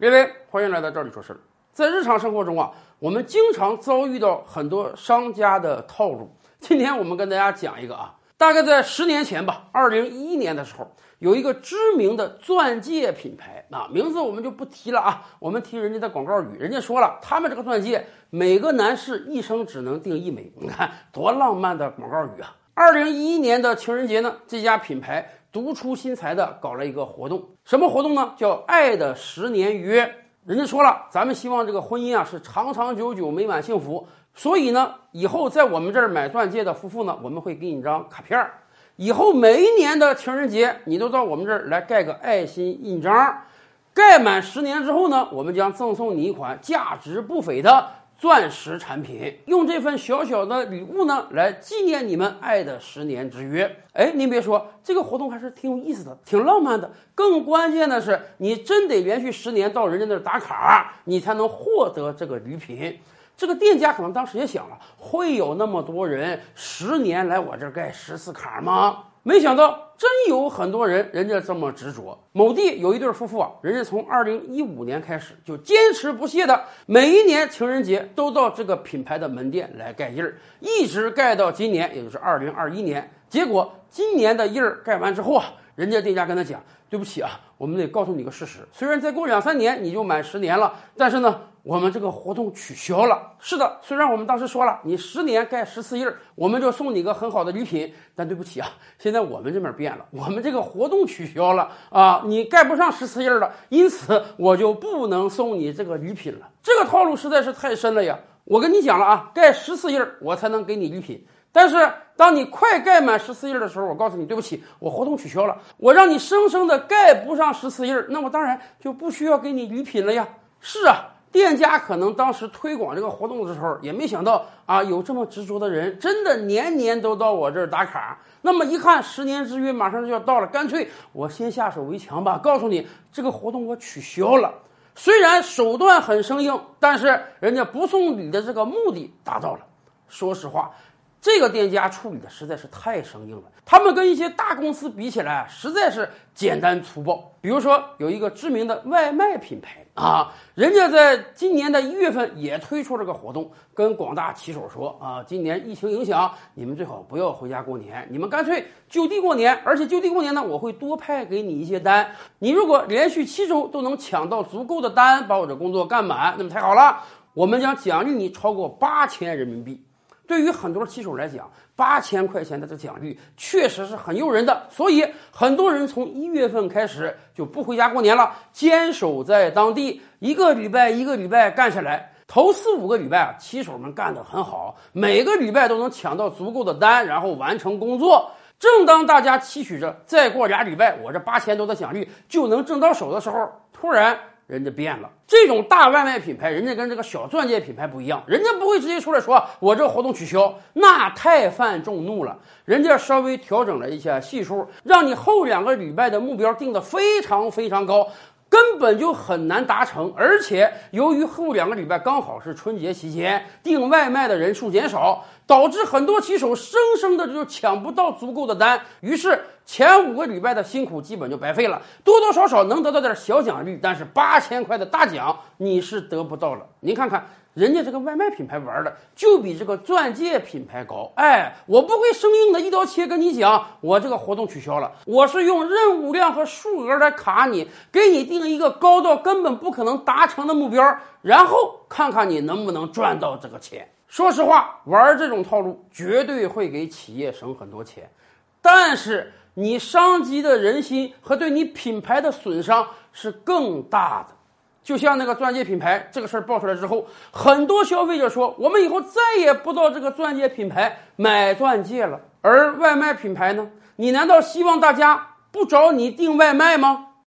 列位，欢迎来到这里说事儿。在日常生活中啊，我们经常遭遇到很多商家的套路。今天我们跟大家讲一个啊，大概在十年前吧，二零一一年的时候，有一个知名的钻戒品牌啊，名字我们就不提了啊，我们提人家的广告语，人家说了，他们这个钻戒每个男士一生只能订一枚，你看多浪漫的广告语啊！二零一一年的情人节呢，这家品牌。独出心裁的搞了一个活动，什么活动呢？叫“爱的十年约”。人家说了，咱们希望这个婚姻啊是长长久久、美满幸福。所以呢，以后在我们这儿买钻戒的夫妇呢，我们会给你一张卡片儿。以后每一年的情人节，你都到我们这儿来盖个爱心印章。盖满十年之后呢，我们将赠送你一款价值不菲的。钻石产品，用这份小小的礼物呢，来纪念你们爱的十年之约。哎，您别说，这个活动还是挺有意思的，挺浪漫的。更关键的是，你真得连续十年到人家那儿打卡，你才能获得这个礼品。这个店家可能当时也想了，会有那么多人十年来我这儿盖十次卡吗？没想到，真有很多人，人家这么执着。某地有一对夫妇啊，人家从二零一五年开始就坚持不懈的，每一年情人节都到这个品牌的门店来盖印儿，一直盖到今年，也就是二零二一年。结果今年的印儿盖完之后啊，人家店家跟他讲：“对不起啊，我们得告诉你个事实，虽然再过两三年你就满十年了，但是呢。”我们这个活动取消了。是的，虽然我们当时说了，你十年盖十次印儿，我们就送你个很好的礼品。但对不起啊，现在我们这边变了，我们这个活动取消了啊，你盖不上十次印儿了，因此我就不能送你这个礼品了。这个套路实在是太深了呀！我跟你讲了啊，盖十次印儿我才能给你礼品。但是当你快盖满十次印儿的时候，我告诉你，对不起，我活动取消了。我让你生生的盖不上十次印儿，那我当然就不需要给你礼品了呀。是啊。店家可能当时推广这个活动的时候，也没想到啊，有这么执着的人，真的年年都到我这儿打卡。那么一看，十年之约马上就要到了，干脆我先下手为强吧，告诉你这个活动我取消了。虽然手段很生硬，但是人家不送礼的这个目的达到了。说实话。这个店家处理的实在是太生硬了，他们跟一些大公司比起来，实在是简单粗暴。比如说，有一个知名的外卖品牌啊，人家在今年的一月份也推出了个活动，跟广大骑手说啊，今年疫情影响，你们最好不要回家过年，你们干脆就地过年，而且就地过年呢，我会多派给你一些单。你如果连续七周都能抢到足够的单，把我这工作干满，那么太好了，我们将奖励你超过八千人民币。对于很多骑手来讲，八千块钱的这奖励确实是很诱人的，所以很多人从一月份开始就不回家过年了，坚守在当地，一个礼拜一个礼拜干下来，头四五个礼拜啊，骑手们干得很好，每个礼拜都能抢到足够的单，然后完成工作。正当大家期许着再过俩礼拜，我这八千多的奖励就能挣到手的时候，突然。人家变了，这种大外卖品牌，人家跟这个小钻戒品牌不一样，人家不会直接出来说我这活动取消，那太犯众怒了。人家稍微调整了一下系数，让你后两个礼拜的目标定的非常非常高，根本就很难达成。而且由于后两个礼拜刚好是春节期间，订外卖的人数减少。导致很多骑手生生的就抢不到足够的单，于是前五个礼拜的辛苦基本就白费了。多多少少能得到点小奖励，但是八千块的大奖你是得不到了。您看看人家这个外卖品牌玩的就比这个钻戒品牌高。哎，我不会生硬的一刀切跟你讲，我这个活动取消了，我是用任务量和数额来卡你，给你定一个高到根本不可能达成的目标，然后看看你能不能赚到这个钱。说实话，玩这种套路绝对会给企业省很多钱，但是你伤及的人心和对你品牌的损伤是更大的。就像那个钻戒品牌这个事儿爆出来之后，很多消费者说，我们以后再也不到这个钻戒品牌买钻戒了。而外卖品牌呢？你难道希望大家不找你订外卖吗？